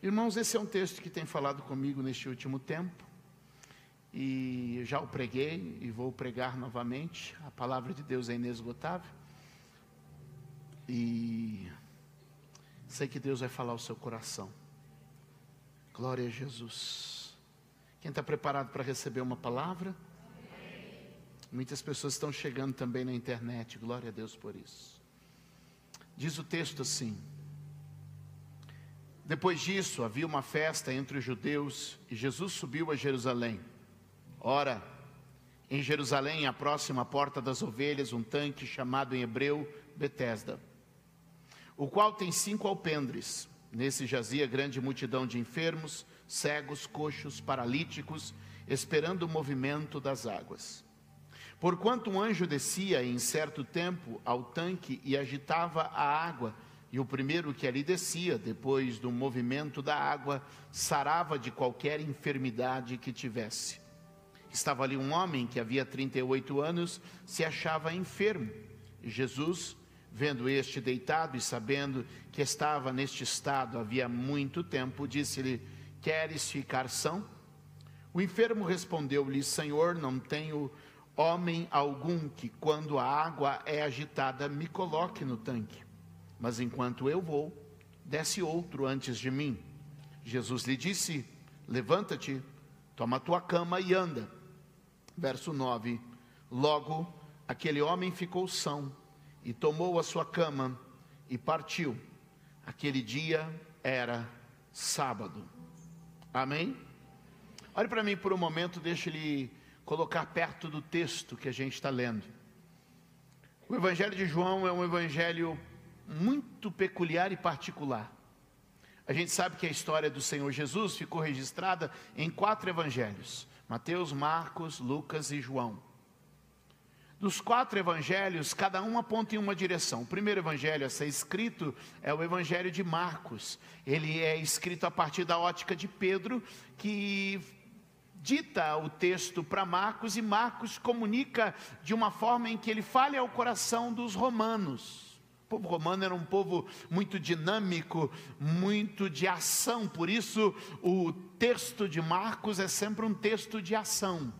Irmãos, esse é um texto que tem falado comigo neste último tempo. E já o preguei e vou pregar novamente. A palavra de Deus é inesgotável. E sei que Deus vai falar o seu coração. Glória a Jesus. Quem está preparado para receber uma palavra? Muitas pessoas estão chegando também na internet, glória a Deus por isso. Diz o texto assim: Depois disso, havia uma festa entre os judeus e Jesus subiu a Jerusalém. Ora, em Jerusalém, à próxima porta das ovelhas, um tanque chamado em hebreu Betesda, o qual tem cinco alpendres. Nesse jazia grande multidão de enfermos, cegos, coxos, paralíticos, esperando o movimento das águas. Porquanto um anjo descia em certo tempo ao tanque e agitava a água, e o primeiro que ali descia, depois do movimento da água, sarava de qualquer enfermidade que tivesse. Estava ali um homem que havia 38 anos, se achava enfermo. Jesus, vendo este deitado e sabendo que estava neste estado havia muito tempo, disse-lhe: Queres ficar são? O enfermo respondeu-lhe: Senhor, não tenho homem algum que, quando a água é agitada, me coloque no tanque. Mas enquanto eu vou, desce outro antes de mim. Jesus lhe disse: Levanta-te, toma tua cama e anda. Verso 9: Logo aquele homem ficou são e tomou a sua cama e partiu. Aquele dia era sábado. Amém? Olhe para mim por um momento, deixa ele colocar perto do texto que a gente está lendo. O Evangelho de João é um evangelho muito peculiar e particular. A gente sabe que a história do Senhor Jesus ficou registrada em quatro evangelhos: Mateus, Marcos, Lucas e João. Dos quatro evangelhos, cada um aponta em uma direção. O primeiro evangelho a ser escrito é o evangelho de Marcos. Ele é escrito a partir da ótica de Pedro, que dita o texto para Marcos e Marcos comunica de uma forma em que ele fale ao coração dos romanos. O povo romano era um povo muito dinâmico, muito de ação, por isso o texto de Marcos é sempre um texto de ação.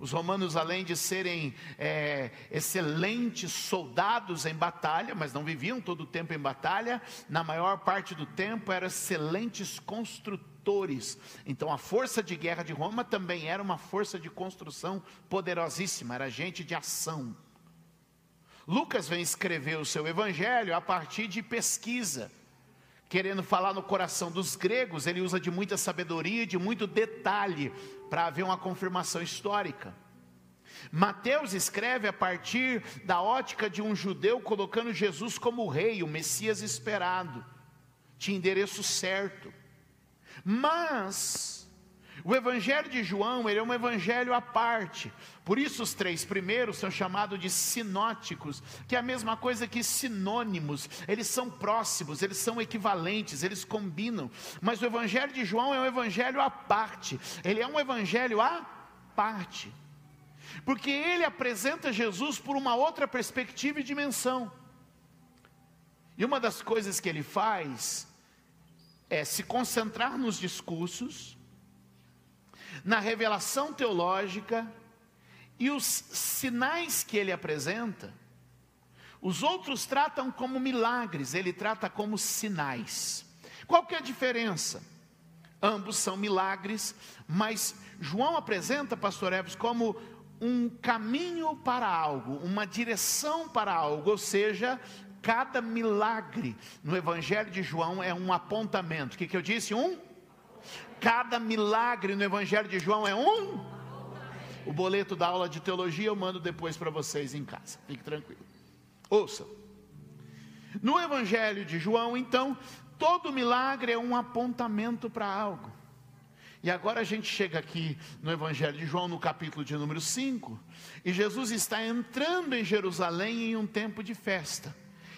Os romanos, além de serem é, excelentes soldados em batalha, mas não viviam todo o tempo em batalha, na maior parte do tempo eram excelentes construtores. Então, a força de guerra de Roma também era uma força de construção poderosíssima, era gente de ação. Lucas vem escrever o seu evangelho a partir de pesquisa querendo falar no coração dos gregos, ele usa de muita sabedoria de muito detalhe para haver uma confirmação histórica. Mateus escreve a partir da ótica de um judeu colocando Jesus como o rei, o Messias esperado, tinha endereço certo. Mas o evangelho de João, ele é um evangelho à parte. Por isso os três primeiros são chamados de sinóticos, que é a mesma coisa que sinônimos. Eles são próximos, eles são equivalentes, eles combinam. Mas o evangelho de João é um evangelho à parte. Ele é um evangelho à parte. Porque ele apresenta Jesus por uma outra perspectiva e dimensão. E uma das coisas que ele faz é se concentrar nos discursos na revelação teológica e os sinais que ele apresenta, os outros tratam como milagres, ele trata como sinais. Qual que é a diferença? Ambos são milagres, mas João apresenta, pastor Eves, como um caminho para algo, uma direção para algo, ou seja, cada milagre no Evangelho de João é um apontamento. O que, que eu disse? Um Cada milagre no Evangelho de João é um. O boleto da aula de teologia eu mando depois para vocês em casa. Fique tranquilo. Ouça. No Evangelho de João, então, todo milagre é um apontamento para algo. E agora a gente chega aqui no Evangelho de João, no capítulo de número 5, e Jesus está entrando em Jerusalém em um tempo de festa.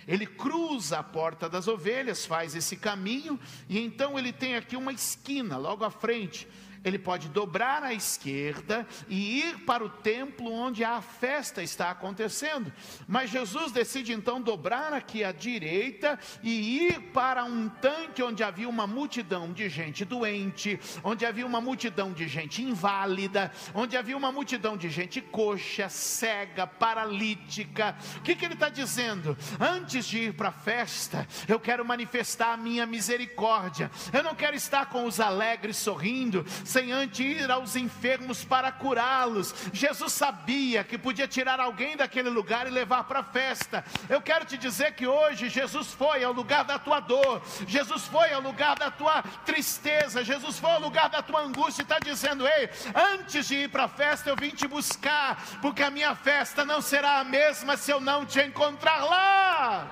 Ele cruza a porta das ovelhas, faz esse caminho, e então ele tem aqui uma esquina logo à frente. Ele pode dobrar à esquerda e ir para o templo onde a festa está acontecendo. Mas Jesus decide então dobrar aqui à direita e ir para um tanque onde havia uma multidão de gente doente, onde havia uma multidão de gente inválida, onde havia uma multidão de gente coxa, cega, paralítica. O que, que ele está dizendo? Antes de ir para a festa, eu quero manifestar a minha misericórdia. Eu não quero estar com os alegres sorrindo sem antes ir aos enfermos para curá-los. Jesus sabia que podia tirar alguém daquele lugar e levar para a festa. Eu quero te dizer que hoje Jesus foi ao lugar da tua dor, Jesus foi ao lugar da tua tristeza, Jesus foi ao lugar da tua angústia e está dizendo: Ei, antes de ir para a festa, eu vim te buscar, porque a minha festa não será a mesma se eu não te encontrar lá.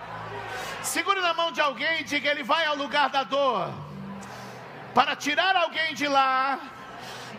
Segure na mão de alguém e diga: Ele vai ao lugar da dor para tirar alguém de lá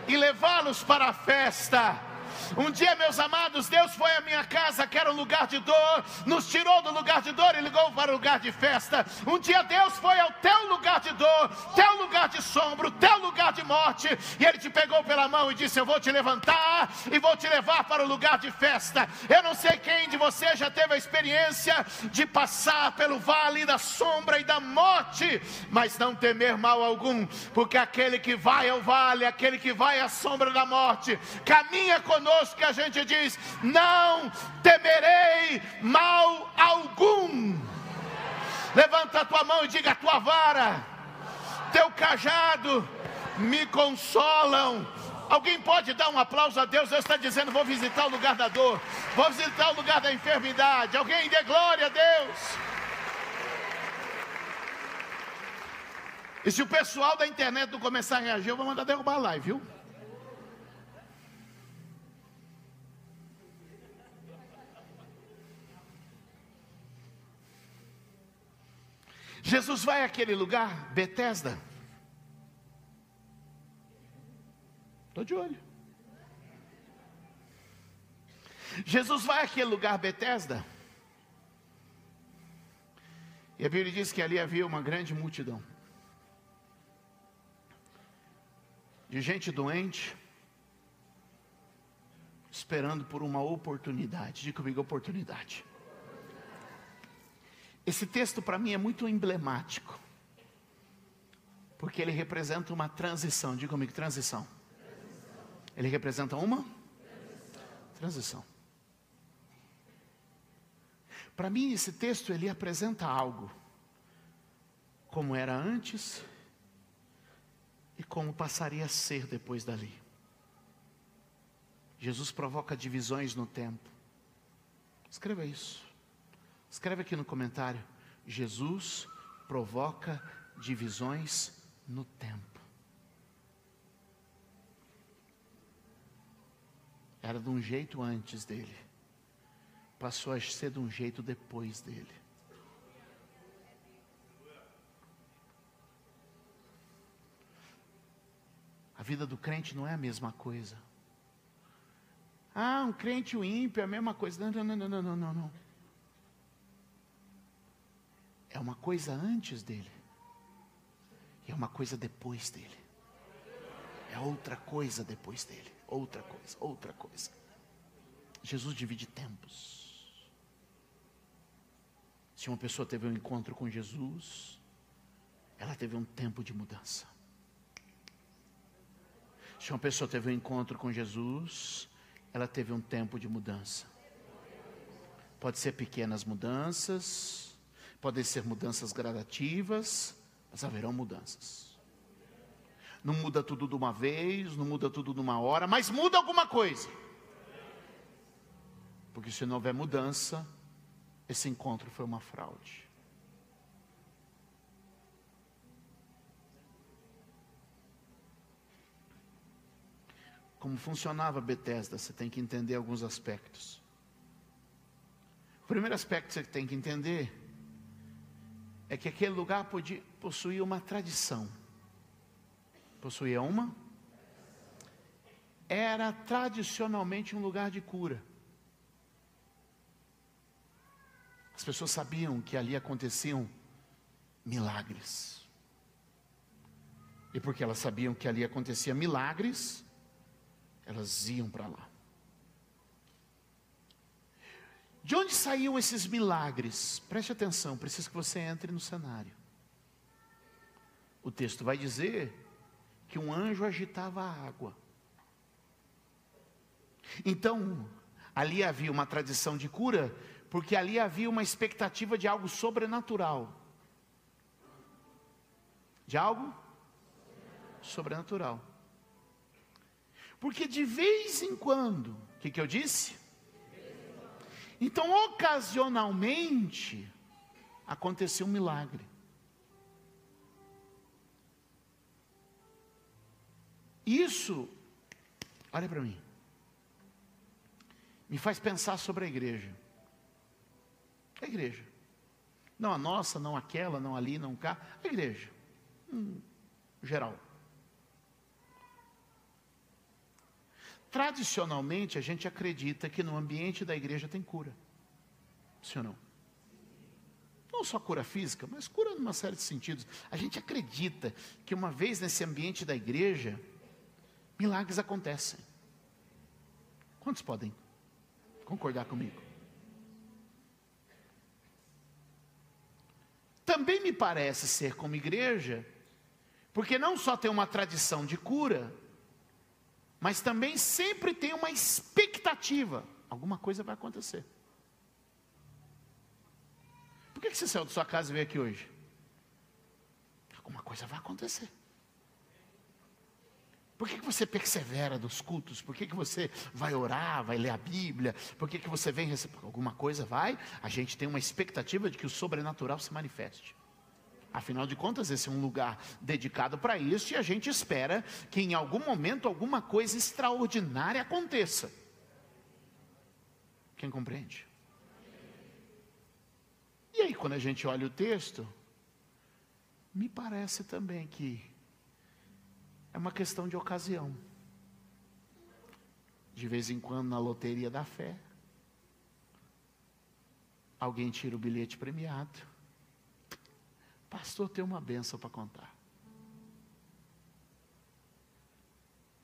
e levá-los para a festa. Um dia, meus amados, Deus foi à minha casa, que era um lugar de dor, nos tirou do lugar de dor e ligou para o lugar de festa. Um dia, Deus foi ao teu lugar de dor, teu lugar de sombra, teu lugar de morte, e Ele te pegou pela mão e disse: Eu vou te levantar e vou te levar para o lugar de festa. Eu não sei quem de vocês já teve a experiência de passar pelo vale da sombra e da morte, mas não temer mal algum, porque aquele que vai ao vale, aquele que vai à sombra da morte, caminha conosco que a gente diz: Não temerei mal algum. Levanta a tua mão e diga: a tua vara, teu cajado me consolam. Alguém pode dar um aplauso a Deus? Deus está dizendo: Vou visitar o lugar da dor, vou visitar o lugar da enfermidade. Alguém dê glória a Deus. E se o pessoal da internet não começar a reagir, eu vou mandar derrubar a live, viu? Jesus vai àquele lugar, Betesda. Estou de olho. Jesus vai àquele lugar, Betesda. E a Bíblia diz que ali havia uma grande multidão de gente doente, esperando por uma oportunidade. Diga comigo, oportunidade. Esse texto para mim é muito emblemático, porque ele representa uma transição. Diga comigo, transição. Ele representa uma transição. Para mim, esse texto ele apresenta algo como era antes e como passaria a ser depois dali. Jesus provoca divisões no tempo. Escreva isso. Escreve aqui no comentário: Jesus provoca divisões no tempo. Era de um jeito antes dele, passou a ser de um jeito depois dele. A vida do crente não é a mesma coisa. Ah, um crente e um ímpio é a mesma coisa. Não, não, não, não, não, não, não. É uma coisa antes dele. E é uma coisa depois dele. É outra coisa depois dele. Outra coisa, outra coisa. Jesus divide tempos. Se uma pessoa teve um encontro com Jesus, ela teve um tempo de mudança. Se uma pessoa teve um encontro com Jesus, ela teve um tempo de mudança. Pode ser pequenas mudanças, Podem ser mudanças gradativas, mas haverão mudanças. Não muda tudo de uma vez, não muda tudo de uma hora, mas muda alguma coisa. Porque se não houver mudança, esse encontro foi uma fraude. Como funcionava Bethesda, você tem que entender alguns aspectos. O primeiro aspecto que você tem que entender é que aquele lugar podia, possuía uma tradição. Possuía uma? Era tradicionalmente um lugar de cura. As pessoas sabiam que ali aconteciam milagres. E porque elas sabiam que ali acontecia milagres, elas iam para lá. De onde saíam esses milagres? Preste atenção, preciso que você entre no cenário. O texto vai dizer que um anjo agitava a água. Então, ali havia uma tradição de cura, porque ali havia uma expectativa de algo sobrenatural. De algo sobrenatural. Porque de vez em quando, o que, que eu disse? Então, ocasionalmente, aconteceu um milagre. Isso, olha para mim, me faz pensar sobre a igreja. A igreja. Não a nossa, não aquela, não ali, não cá. A igreja. Hum, geral. Tradicionalmente, a gente acredita que no ambiente da igreja tem cura. Sim ou não? Não só cura física, mas cura numa série de sentidos. A gente acredita que uma vez nesse ambiente da igreja, milagres acontecem. Quantos podem concordar comigo? Também me parece ser como igreja, porque não só tem uma tradição de cura, mas também sempre tem uma expectativa: alguma coisa vai acontecer. Por que você saiu da sua casa e veio aqui hoje? Alguma coisa vai acontecer. Por que, que você persevera nos cultos? Por que, que você vai orar, vai ler a Bíblia? Por que, que você vem receber? Alguma coisa vai, a gente tem uma expectativa de que o sobrenatural se manifeste. Afinal de contas, esse é um lugar dedicado para isso e a gente espera que em algum momento alguma coisa extraordinária aconteça. Quem compreende? E aí, quando a gente olha o texto, me parece também que é uma questão de ocasião. De vez em quando, na loteria da fé, alguém tira o bilhete premiado Pastor, tem uma benção para contar.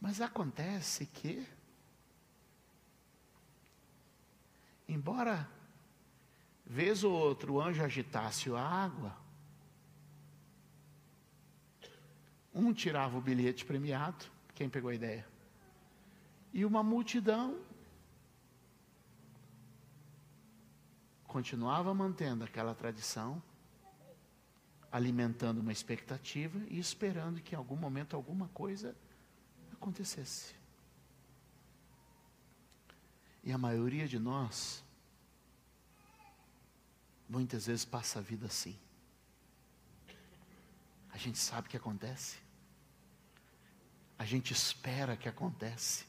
Mas acontece que, embora vez ou outro o anjo agitasse a água, um tirava o bilhete premiado, quem pegou a ideia? E uma multidão continuava mantendo aquela tradição alimentando uma expectativa e esperando que em algum momento alguma coisa acontecesse. E a maioria de nós, muitas vezes passa a vida assim. A gente sabe que acontece. A gente espera que acontece.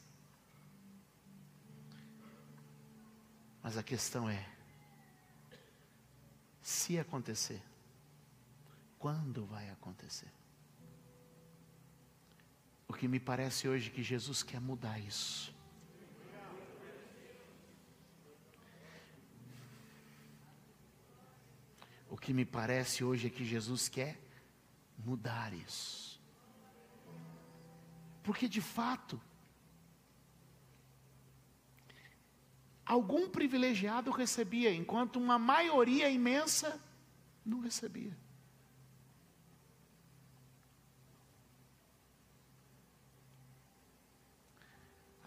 Mas a questão é: se acontecer, quando vai acontecer? O que me parece hoje que Jesus quer mudar isso. O que me parece hoje é que Jesus quer mudar isso. Porque de fato, algum privilegiado recebia, enquanto uma maioria imensa não recebia.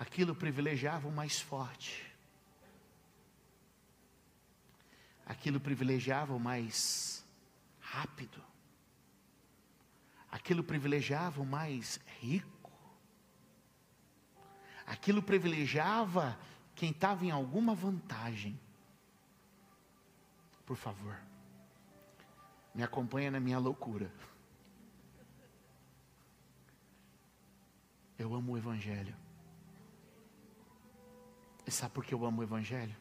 Aquilo privilegiava o mais forte. Aquilo privilegiava o mais rápido. Aquilo privilegiava o mais rico. Aquilo privilegiava quem estava em alguma vantagem. Por favor, me acompanha na minha loucura. Eu amo o Evangelho. E sabe por que eu amo o Evangelho?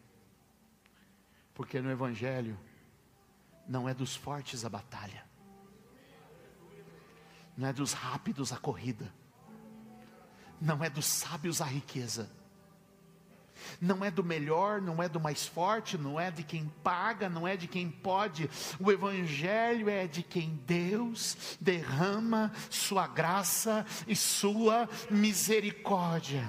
Porque no Evangelho não é dos fortes a batalha, não é dos rápidos a corrida, não é dos sábios a riqueza, não é do melhor, não é do mais forte, não é de quem paga, não é de quem pode. O Evangelho é de quem Deus derrama Sua graça e Sua misericórdia.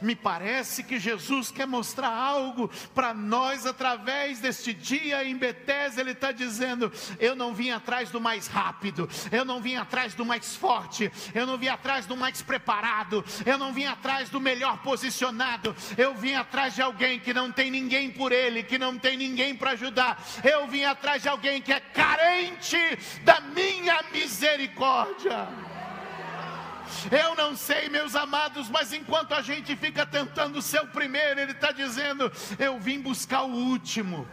Me parece que Jesus quer mostrar algo para nós através deste dia em Betesda. Ele está dizendo: Eu não vim atrás do mais rápido, eu não vim atrás do mais forte, eu não vim atrás do mais preparado, eu não vim atrás do melhor posicionado, eu vim atrás de alguém que não tem ninguém por ele, que não tem ninguém para ajudar. Eu vim atrás de alguém que é carente da minha misericórdia. Eu não sei, meus amados, mas enquanto a gente fica tentando ser o primeiro, Ele está dizendo: Eu vim buscar o último.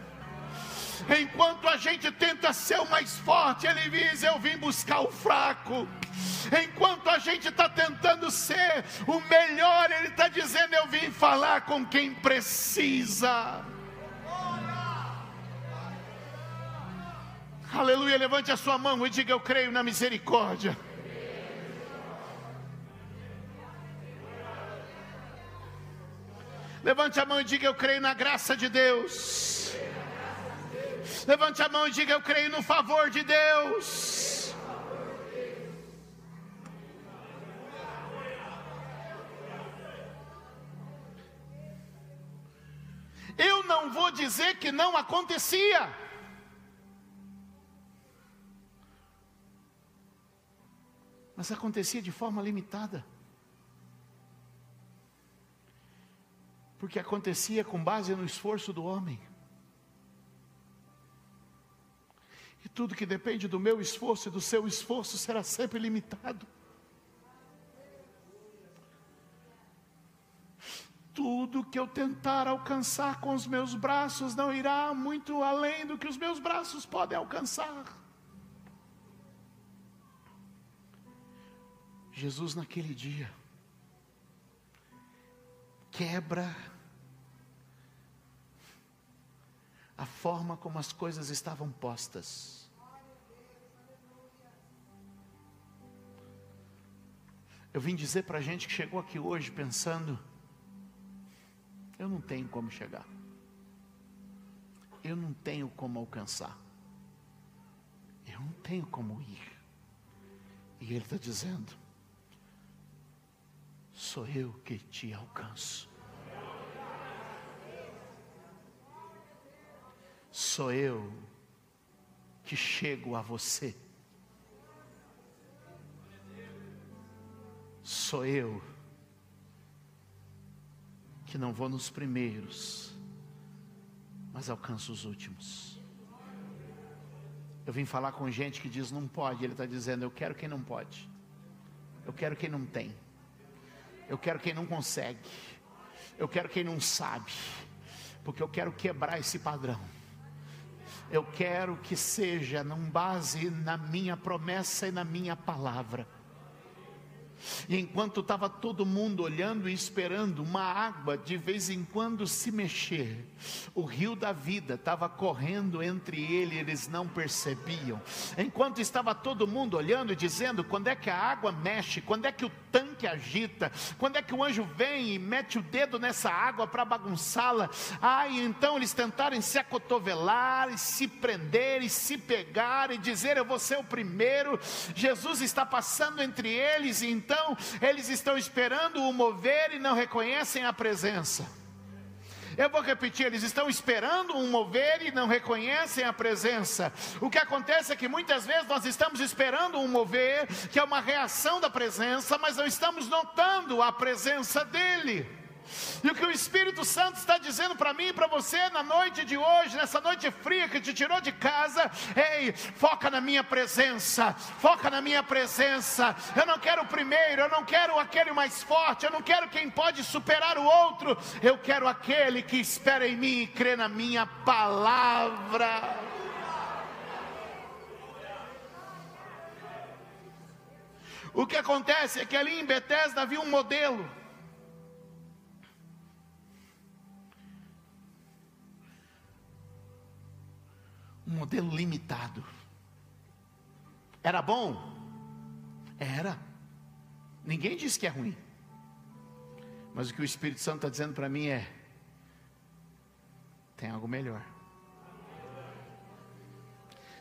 Enquanto a gente tenta ser o mais forte, Ele diz: Eu vim buscar o fraco. Enquanto a gente está tentando ser o melhor, Ele está dizendo: Eu vim falar com quem precisa. Aleluia, levante a sua mão e diga: Eu creio na misericórdia. Levante a mão e diga: Eu creio na graça de Deus. Levante a mão e diga: Eu creio no favor de Deus. Eu não vou dizer que não acontecia. Mas acontecia de forma limitada. Porque acontecia com base no esforço do homem. E tudo que depende do meu esforço e do seu esforço será sempre limitado. Tudo que eu tentar alcançar com os meus braços não irá muito além do que os meus braços podem alcançar. Jesus, naquele dia, quebra a forma como as coisas estavam postas. Eu vim dizer para a gente que chegou aqui hoje pensando: eu não tenho como chegar, eu não tenho como alcançar, eu não tenho como ir. E Ele está dizendo: sou eu que te alcanço. Sou eu que chego a você. Sou eu que não vou nos primeiros, mas alcanço os últimos. Eu vim falar com gente que diz não pode, ele está dizendo eu quero quem não pode, eu quero quem não tem, eu quero quem não consegue, eu quero quem não sabe, porque eu quero quebrar esse padrão eu quero que seja num base na minha promessa e na minha palavra. E enquanto estava todo mundo olhando e esperando uma água de vez em quando se mexer, o rio da vida estava correndo entre ele, eles não percebiam. Enquanto estava todo mundo olhando e dizendo: quando é que a água mexe, quando é que o tanque agita, quando é que o anjo vem e mete o dedo nessa água para bagunçá-la. Ah, então eles tentarem se acotovelar, e se prender, e se pegar, e dizer: Eu vou ser o primeiro. Jesus está passando entre eles, e então então eles estão esperando o mover e não reconhecem a presença. Eu vou repetir, eles estão esperando um mover e não reconhecem a presença. O que acontece é que muitas vezes nós estamos esperando um mover, que é uma reação da presença, mas não estamos notando a presença dele. E o que o Espírito Santo está dizendo para mim e para você na noite de hoje, nessa noite fria que te tirou de casa, ei, foca na minha presença, foca na minha presença. Eu não quero o primeiro, eu não quero aquele mais forte, eu não quero quem pode superar o outro, eu quero aquele que espera em mim e crê na minha palavra. O que acontece é que ali em Betesda havia um modelo. Um modelo limitado. Era bom? Era. Ninguém disse que é ruim. Mas o que o Espírito Santo está dizendo para mim é: tem algo melhor.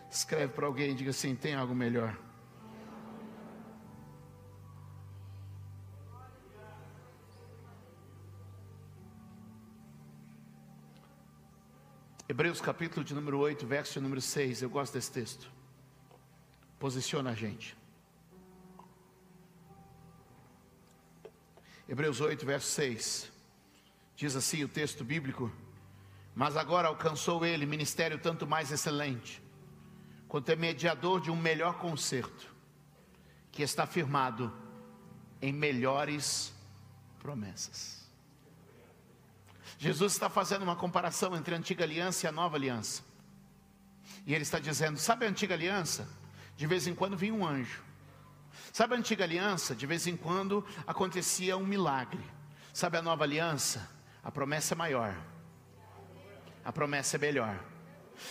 Escreve para alguém e diga assim: tem algo melhor. Hebreus capítulo de número 8, verso número 6. Eu gosto desse texto. Posiciona a gente. Hebreus 8, verso 6. Diz assim o texto bíblico: Mas agora alcançou ele ministério tanto mais excelente, quanto é mediador de um melhor concerto, que está firmado em melhores promessas. Jesus está fazendo uma comparação entre a antiga aliança e a nova aliança. E ele está dizendo: sabe a antiga aliança? De vez em quando vinha um anjo. Sabe a antiga aliança? De vez em quando acontecia um milagre. Sabe a nova aliança? A promessa é maior. A promessa é melhor.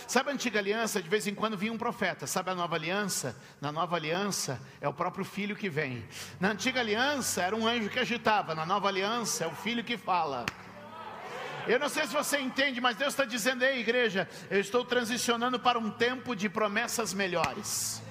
Sabe a antiga aliança? De vez em quando vinha um profeta. Sabe a nova aliança? Na nova aliança é o próprio filho que vem. Na antiga aliança era um anjo que agitava. Na nova aliança é o filho que fala. Eu não sei se você entende, mas Deus está dizendo, ei igreja, eu estou transicionando para um tempo de promessas melhores.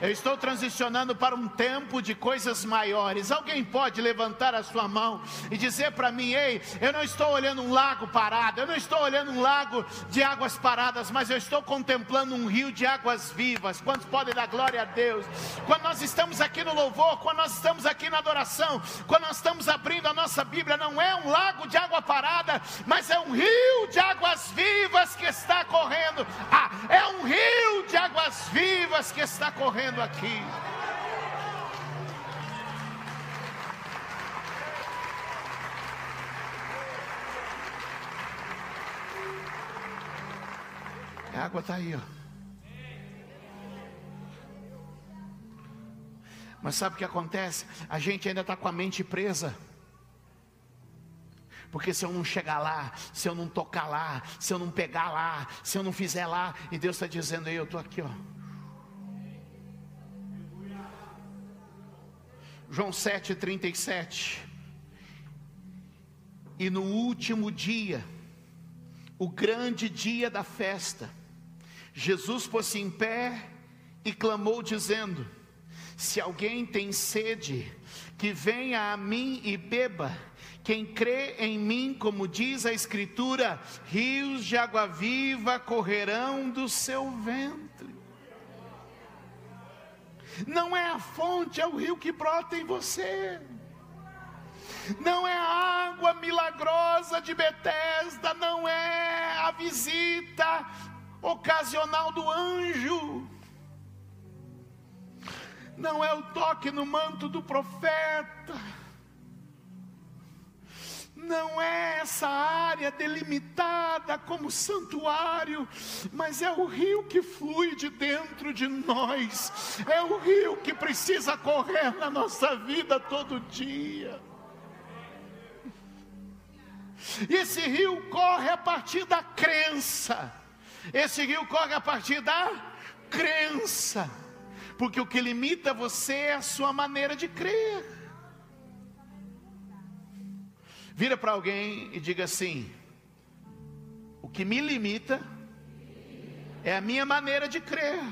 Eu estou transicionando para um tempo de coisas maiores. Alguém pode levantar a sua mão e dizer para mim: Ei, eu não estou olhando um lago parado, eu não estou olhando um lago de águas paradas, mas eu estou contemplando um rio de águas vivas. Quantos podem dar glória a Deus? Quando nós estamos aqui no louvor, quando nós estamos aqui na adoração, quando nós estamos abrindo a nossa Bíblia, não é um lago de água parada, mas é um rio de águas vivas que está correndo. Ah, é um rio de águas vivas que está correndo aqui. A água está aí, ó. Mas sabe o que acontece? A gente ainda está com a mente presa. Porque se eu não chegar lá, se eu não tocar lá, se eu não pegar lá, se eu não fizer lá, e Deus está dizendo, eu estou aqui, ó. João 7,37. E no último dia, o grande dia da festa, Jesus pôs-se em pé e clamou, dizendo: Se alguém tem sede, que venha a mim e beba. Quem crê em mim, como diz a Escritura, rios de água viva correrão do seu ventre. Não é a fonte, é o rio que brota em você. Não é a água milagrosa de Betesda, não é a visita ocasional do anjo. Não é o toque no manto do profeta não é essa área delimitada como santuário, mas é o rio que flui de dentro de nós, é o rio que precisa correr na nossa vida todo dia. E esse rio corre a partir da crença, esse rio corre a partir da crença, porque o que limita você é a sua maneira de crer. Vira para alguém e diga assim: o que me limita é a minha maneira de crer.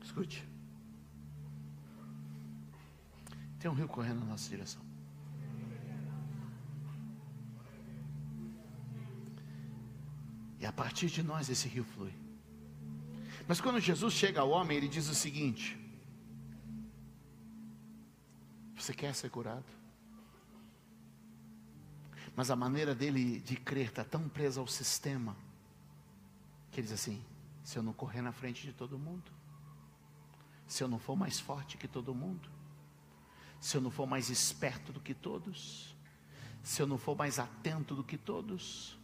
Escute. Tem um rio correndo na nossa direção. E a partir de nós esse rio flui. Mas quando Jesus chega ao homem, ele diz o seguinte: Você quer ser curado? Mas a maneira dele de crer está tão presa ao sistema, que ele diz assim: se eu não correr na frente de todo mundo, se eu não for mais forte que todo mundo, se eu não for mais esperto do que todos, se eu não for mais atento do que todos,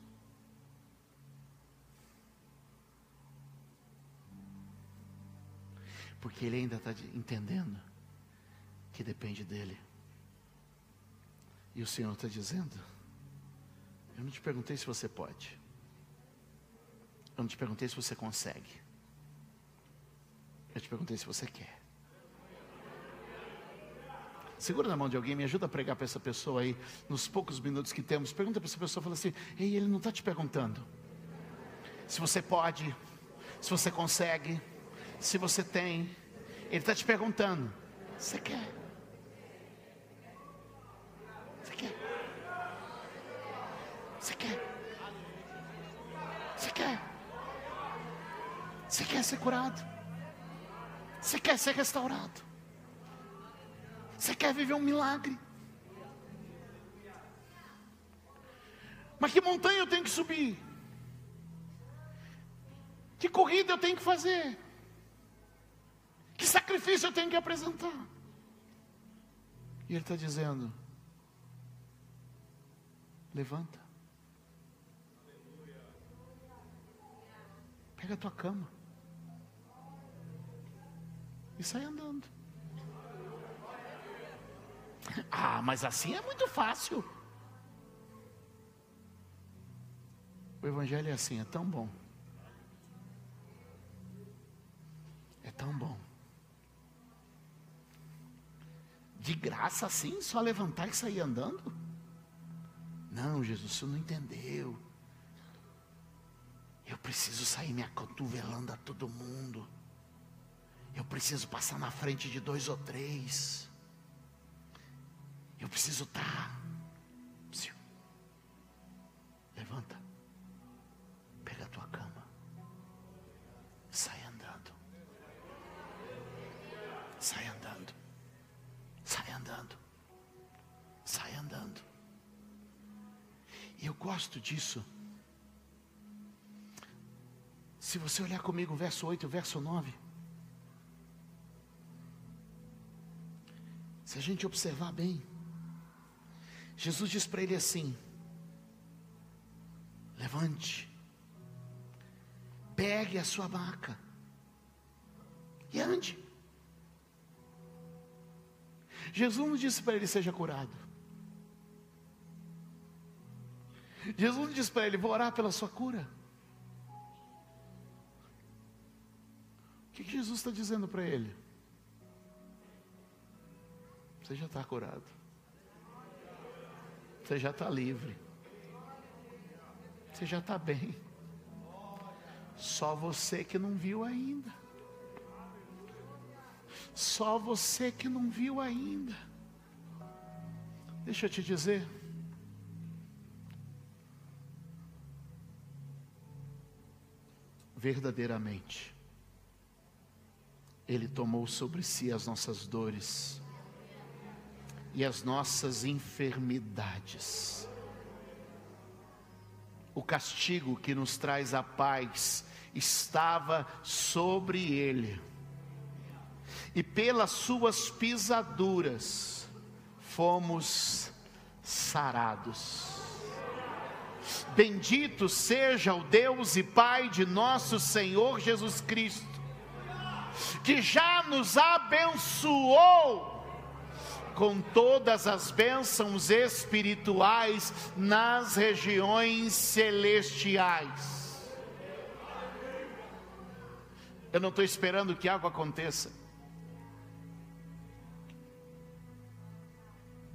porque ele ainda está entendendo que depende dele. E o Senhor está dizendo: Eu não te perguntei se você pode, Eu não te perguntei se você consegue. Eu te perguntei se você quer. Segura na mão de alguém, me ajuda a pregar para essa pessoa aí, nos poucos minutos que temos. Pergunta para essa pessoa, fala assim: Ei, ele não está te perguntando se você pode, se você consegue, se você tem. Ele está te perguntando: Você quer? Você quer? Você quer? Você quer? Você quer ser curado? Você quer ser restaurado? Você quer viver um milagre? Mas que montanha eu tenho que subir? Que corrida eu tenho que fazer? Sacrifício eu tenho que apresentar? E ele está dizendo: levanta, pega a tua cama e sai andando. Ah, mas assim é muito fácil. O Evangelho é assim, é tão bom. É tão bom. De graça assim, só levantar e sair andando? Não, Jesus, você não entendeu. Eu preciso sair me acotovelando a todo mundo. Eu preciso passar na frente de dois ou três. Eu preciso estar. Levanta. Gosto disso. Se você olhar comigo, verso 8, verso 9. Se a gente observar bem, Jesus diz para ele assim: levante, pegue a sua maca e ande. Jesus não disse para ele seja curado. Jesus disse para ele, vou orar pela sua cura. O que Jesus está dizendo para ele? Você já está curado. Você já está livre. Você já está bem. Só você que não viu ainda. Só você que não viu ainda. Deixa eu te dizer. Verdadeiramente, Ele tomou sobre si as nossas dores e as nossas enfermidades. O castigo que nos traz a paz estava sobre ele, e pelas suas pisaduras fomos sarados. Bendito seja o Deus e Pai de nosso Senhor Jesus Cristo, que já nos abençoou com todas as bênçãos espirituais nas regiões celestiais. Eu não estou esperando que algo aconteça.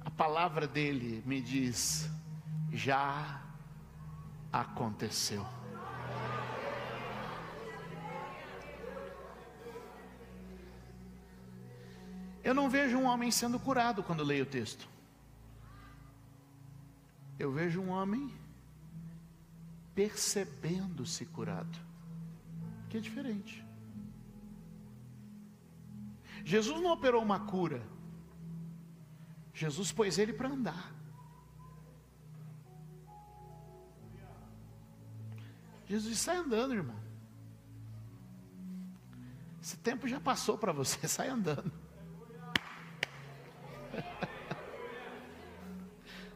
A palavra dele me diz: já aconteceu. Eu não vejo um homem sendo curado quando leio o texto. Eu vejo um homem percebendo-se curado, que é diferente. Jesus não operou uma cura, Jesus pôs ele para andar. Jesus sai andando, irmão. Esse tempo já passou para você, sai andando.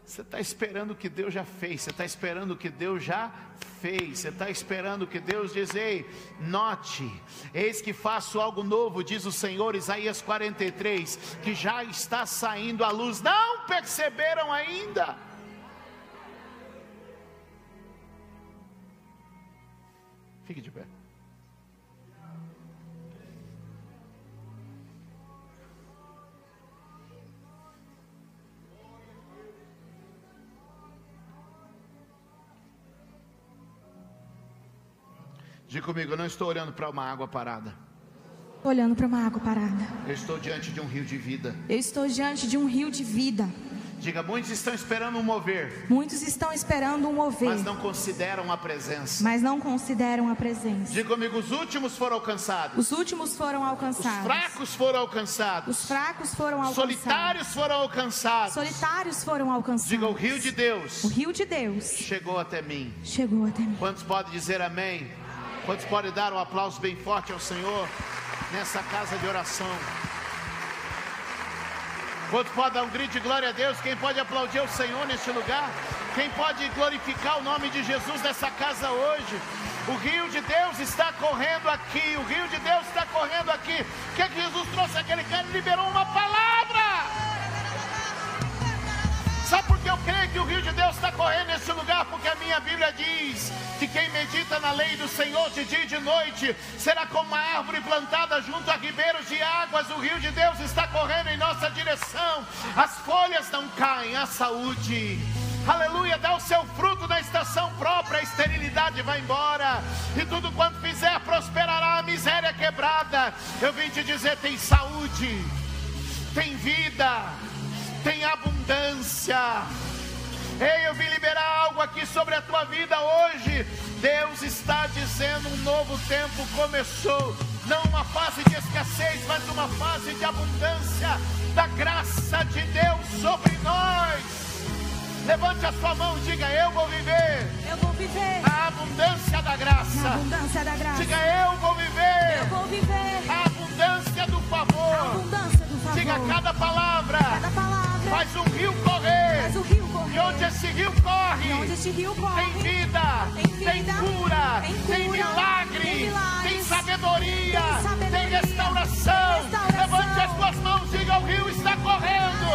Você está esperando o que Deus já fez, você está esperando o que Deus já fez, você está esperando o que Deus diz, ei, note, eis que faço algo novo, diz o Senhor, Isaías 43, que já está saindo a luz, não perceberam ainda. Fique de pé. Diga comigo, eu não estou olhando para uma água parada. Olhando para uma água parada. Eu estou diante de um rio de vida. Eu estou diante de um rio de vida. Diga, muitos estão esperando um mover. Muitos estão esperando um mover. Mas não consideram a presença. Mas não consideram a presença. Diga comigo, os últimos foram alcançados. Os últimos foram alcançados. Os fracos foram alcançados. Os fracos foram alcançados. Solitários foram alcançados. Solitários foram alcançados. Diga, o rio de Deus. O rio de Deus chegou até mim. Chegou até mim. Quantos podem dizer amém? Quantos podem dar um aplauso bem forte ao Senhor nessa casa de oração? Quanto pode dar um grito de glória a Deus? Quem pode aplaudir o Senhor neste lugar? Quem pode glorificar o nome de Jesus nessa casa hoje? O rio de Deus está correndo aqui. O rio de Deus está correndo aqui. O que, é que Jesus trouxe? Aquele cara liberou uma palavra. Que o rio de Deus está correndo nesse lugar? Porque a minha Bíblia diz que quem medita na lei do Senhor de dia e de noite será como uma árvore plantada junto a ribeiros de águas. O rio de Deus está correndo em nossa direção. As folhas não caem, a saúde. Aleluia, dá o seu fruto na estação própria, a esterilidade vai embora, e tudo quanto fizer prosperará, a miséria quebrada. Eu vim te dizer: tem saúde, tem vida, tem abundância. Ei, eu vim liberar algo aqui sobre a tua vida hoje. Deus está dizendo: um novo tempo começou. Não uma fase de escassez, mas uma fase de abundância da graça de Deus sobre nós. Levante a sua mão e diga: Eu vou viver. Eu vou viver. A abundância da graça. A abundância da graça. Diga: Eu vou viver. Eu vou viver. A abundância do favor. A abundância do favor. Diga cada palavra. Cada palavra. Faz um rio correr. Faz o rio correr. E onde esse rio corre. E onde esse rio corre. Tem vida. Tem, vida, tem, cura, tem cura. Tem milagre. Tem, tem sabedoria. Tem, sabedoria, tem restauração. Restauração. Levante as suas mãos. Diga: O rio está correndo.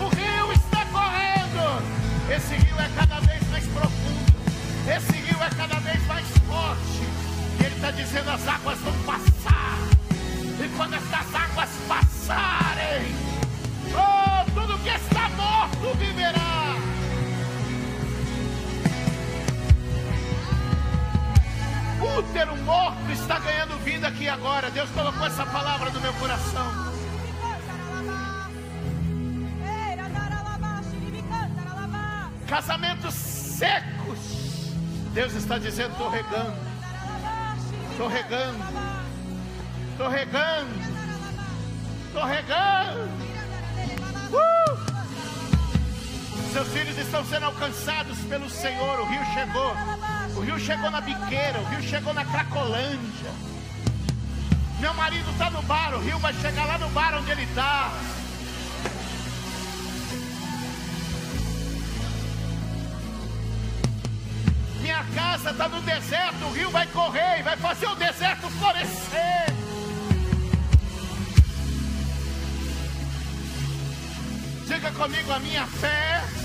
O rio está correndo. Esse rio é cada vez mais profundo. Esse rio é cada vez mais forte. E ele está dizendo: as águas vão passar. E quando essas águas tudo que está morto viverá. Útero morto está ganhando vida aqui agora. Deus colocou essa palavra no meu coração. Casamentos secos. Deus está dizendo: estou regando. Estou regando. Estou regando. Estou regando. Seus filhos estão sendo alcançados pelo Senhor. O rio chegou. O rio chegou na biqueira. O rio chegou na Cracolândia. Meu marido está no bar. O rio vai chegar lá no bar onde ele está. Minha casa está no deserto. O rio vai correr e vai fazer o deserto florescer. Diga comigo, a minha fé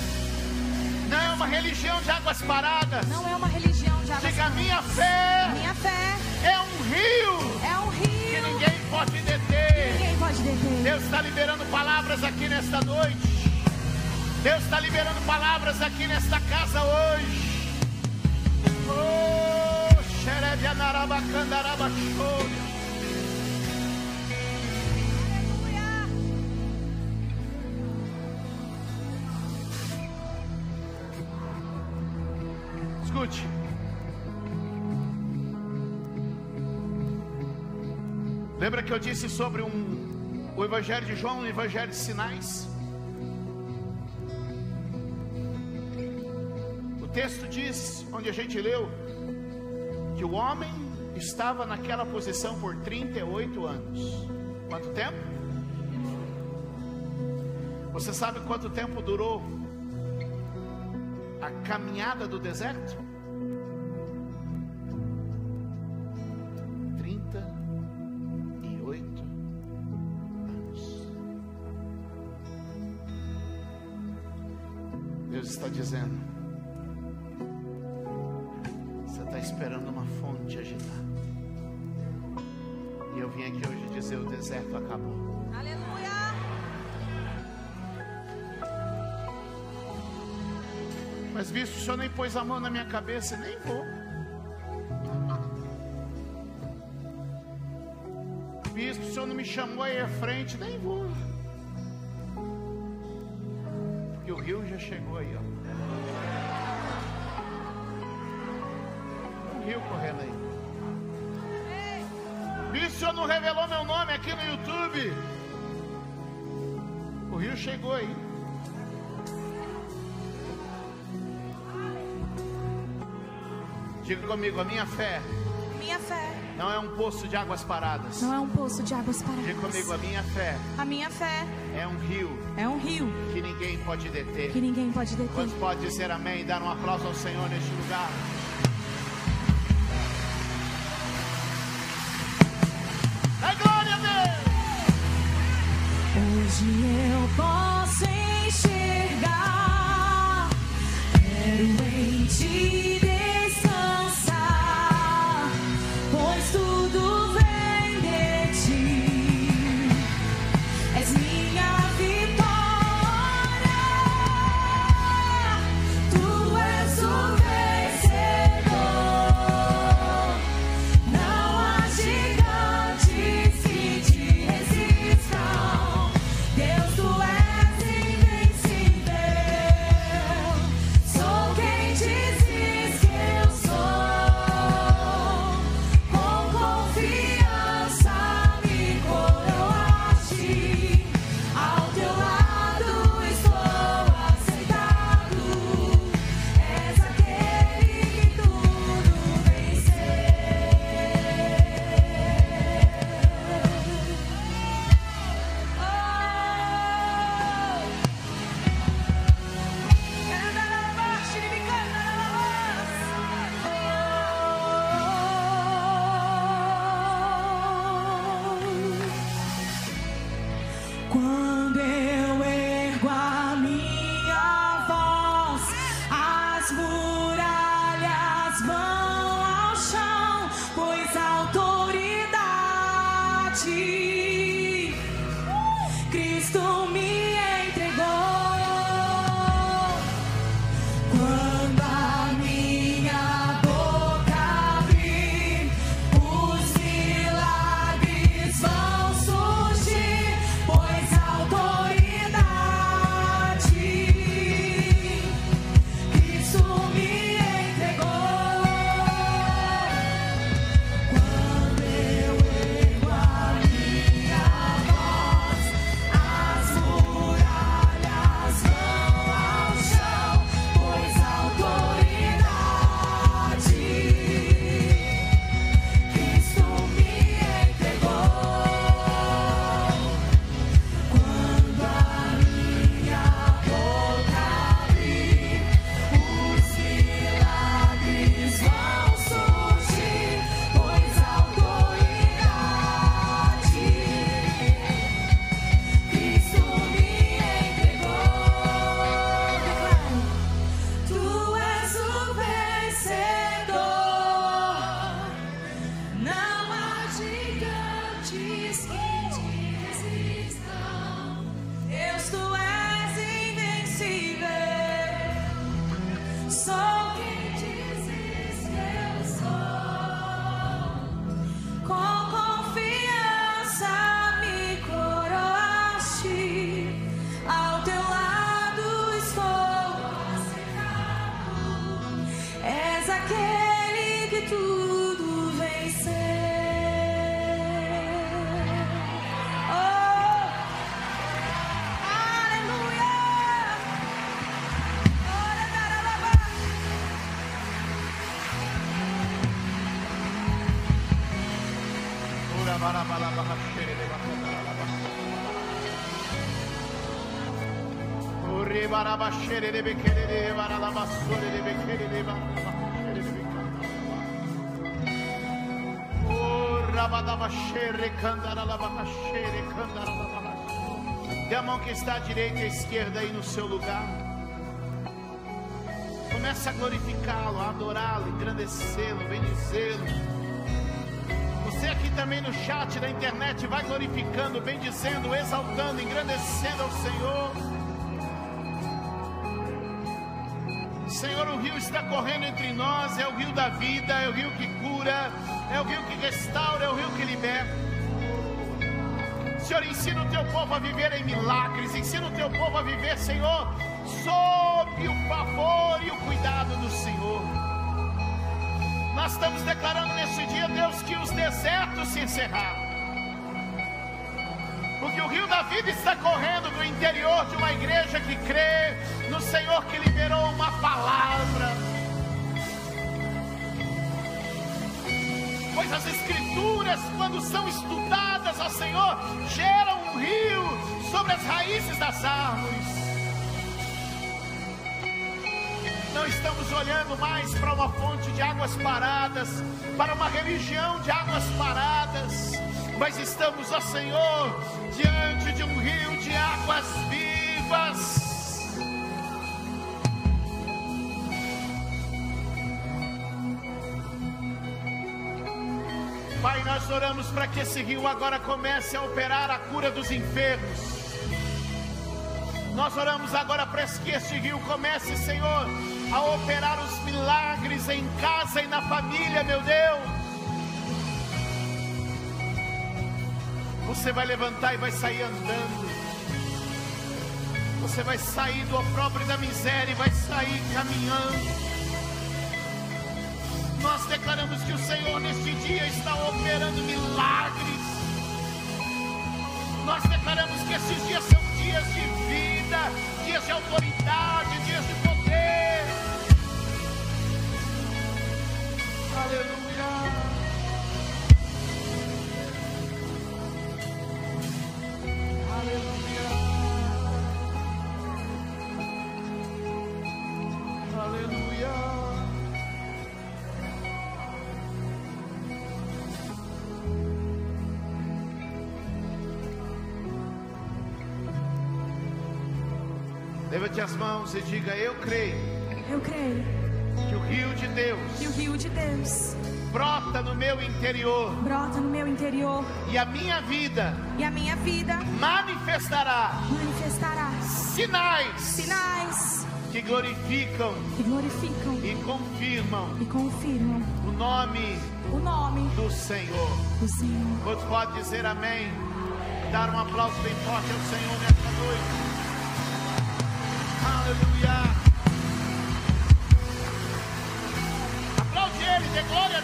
uma religião de águas paradas. Não é uma religião de águas Diga, paradas. minha fé Minha fé é um rio é um que rio. ninguém pode deter. Ninguém pode deter. Deus está liberando palavras aqui nesta noite. Deus está liberando palavras aqui nesta casa hoje. Oh, xerebe show. Lembra que eu disse sobre um, o Evangelho de João, o Evangelho de Sinais? O texto diz, onde a gente leu, que o homem estava naquela posição por 38 anos. Quanto tempo? Você sabe quanto tempo durou a caminhada do deserto? A mão na minha cabeça, nem vou. Visto o senhor não me chamou aí à frente, nem vou. Porque o rio já chegou aí, ó. O rio correndo aí. Visto o senhor não revelou meu nome aqui no YouTube. O rio chegou aí. Diga comigo, a minha fé Minha fé não é um poço de águas paradas. não é um poço de águas Diga comigo, a paradas. minha fé A minha fé é um rio é um rio que ninguém pode deter. que ninguém pode deter. Quantos pode dizer amém e dar um aplauso ao Senhor neste lugar? Dá glória a Deus! Hoje eu posso enxergar, quero em ti Dê a mão que está à direita e à esquerda aí no seu lugar. Começa a glorificá-lo, a adorá-lo, engrandecê-lo, bendizê-lo. Você aqui também no chat da internet vai glorificando, bendizendo, exaltando, engrandecendo ao Senhor. Senhor, o rio está correndo entre nós, é o rio da vida, é o rio que cura, é o rio que restaura, é o rio que liberta. Senhor, ensina o teu povo a viver em milagres, ensina o teu povo a viver, Senhor, sob o favor e o cuidado do Senhor. Nós estamos declarando nesse dia, Deus, que os desertos se encerraram. Porque o rio da vida está correndo no interior de uma igreja que crê no Senhor que liberou uma palavra. Pois as escrituras, quando são estudadas ao Senhor, geram um rio sobre as raízes das árvores. Não estamos olhando mais para uma fonte de águas paradas, para uma religião de águas paradas, mas estamos, ó Senhor, diante de um rio de águas vivas. Pai, nós oramos para que esse rio agora comece a operar a cura dos enfermos. Nós oramos agora para que este rio comece, Senhor, a operar os milagres em casa e na família, meu Deus. Você vai levantar e vai sair andando. Você vai sair do opróbrio da miséria e vai sair caminhando. Nós declaramos que o Senhor neste dia está operando milagres. Nós declaramos que esses dias são dias de vida, dias de autoridade, dias de poder. Aleluia. Mãos e diga: Eu creio Eu creio que o rio de Deus que o rio de Deus brota no meu interior brota no meu interior e a minha vida e a minha vida manifestará manifestará sinais sinais que glorificam que glorificam e confirmam e confirmam o nome o nome do Senhor. do Senhor. Quantos pode dizer amém? Dar um aplauso bem forte ao Senhor nesta noite. Aleluia. Aplaude Ele, dê glória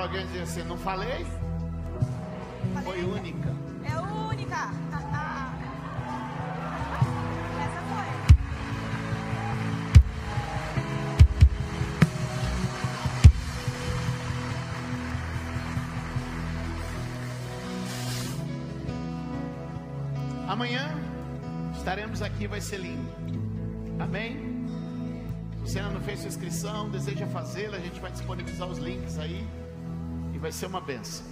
para alguém e diz assim: Não falei? Foi única. É única. Essa foi. Amanhã estaremos aqui, vai ser lindo. Amém? Se você ainda não fez sua inscrição, deseja fazê-la, a gente vai disponibilizar os links aí vai ser uma benção.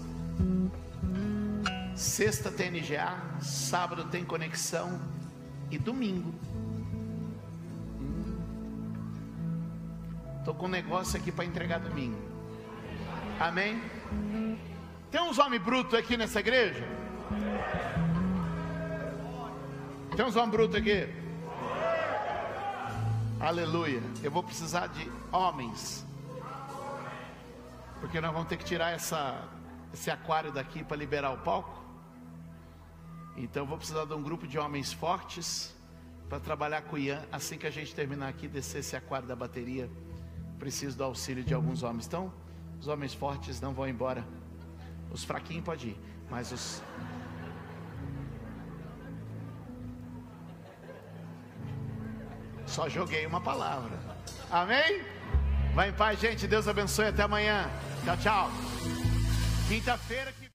Sexta tem NGA, sábado tem conexão e domingo. Tô com um negócio aqui para entregar domingo. Amém? Tem uns homens brutos aqui nessa igreja? Tem uns homens brutos aqui? Aleluia. Eu vou precisar de homens. Porque nós vamos ter que tirar essa, esse aquário daqui para liberar o palco. Então vou precisar de um grupo de homens fortes para trabalhar com o Ian. Assim que a gente terminar aqui, descer esse aquário da bateria. Preciso do auxílio de alguns homens. Então, os homens fortes não vão embora. Os fraquinhos podem ir. Mas os, só joguei uma palavra. Amém? Vai em paz, gente. Deus abençoe. Até amanhã. Tchau, tchau. Quinta-feira que